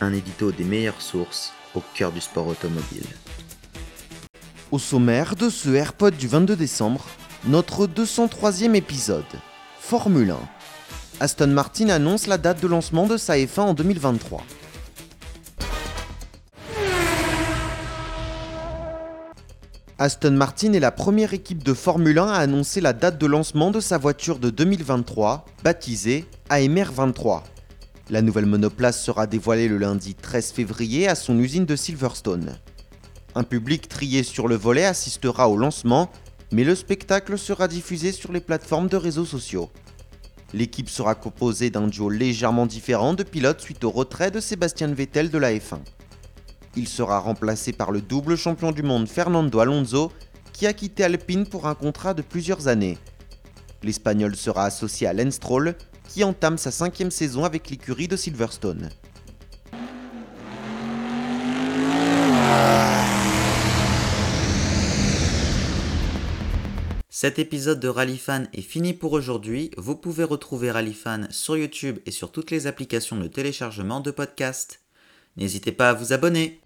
Un édito des meilleures sources au cœur du sport automobile. Au sommaire de ce AirPod du 22 décembre, notre 203e épisode. Formule 1. Aston Martin annonce la date de lancement de sa F1 en 2023. Aston Martin est la première équipe de Formule 1 à annoncer la date de lancement de sa voiture de 2023, baptisée AMR 23. La nouvelle monoplace sera dévoilée le lundi 13 février à son usine de Silverstone. Un public trié sur le volet assistera au lancement, mais le spectacle sera diffusé sur les plateformes de réseaux sociaux. L'équipe sera composée d'un duo légèrement différent de pilotes suite au retrait de Sébastien Vettel de la F1. Il sera remplacé par le double champion du monde Fernando Alonso, qui a quitté Alpine pour un contrat de plusieurs années. L'Espagnol sera associé à Lance Stroll, qui entame sa cinquième saison avec l'écurie de Silverstone. Cet épisode de Rallyfan est fini pour aujourd'hui. Vous pouvez retrouver Rallyfan sur YouTube et sur toutes les applications de téléchargement de podcasts. N'hésitez pas à vous abonner.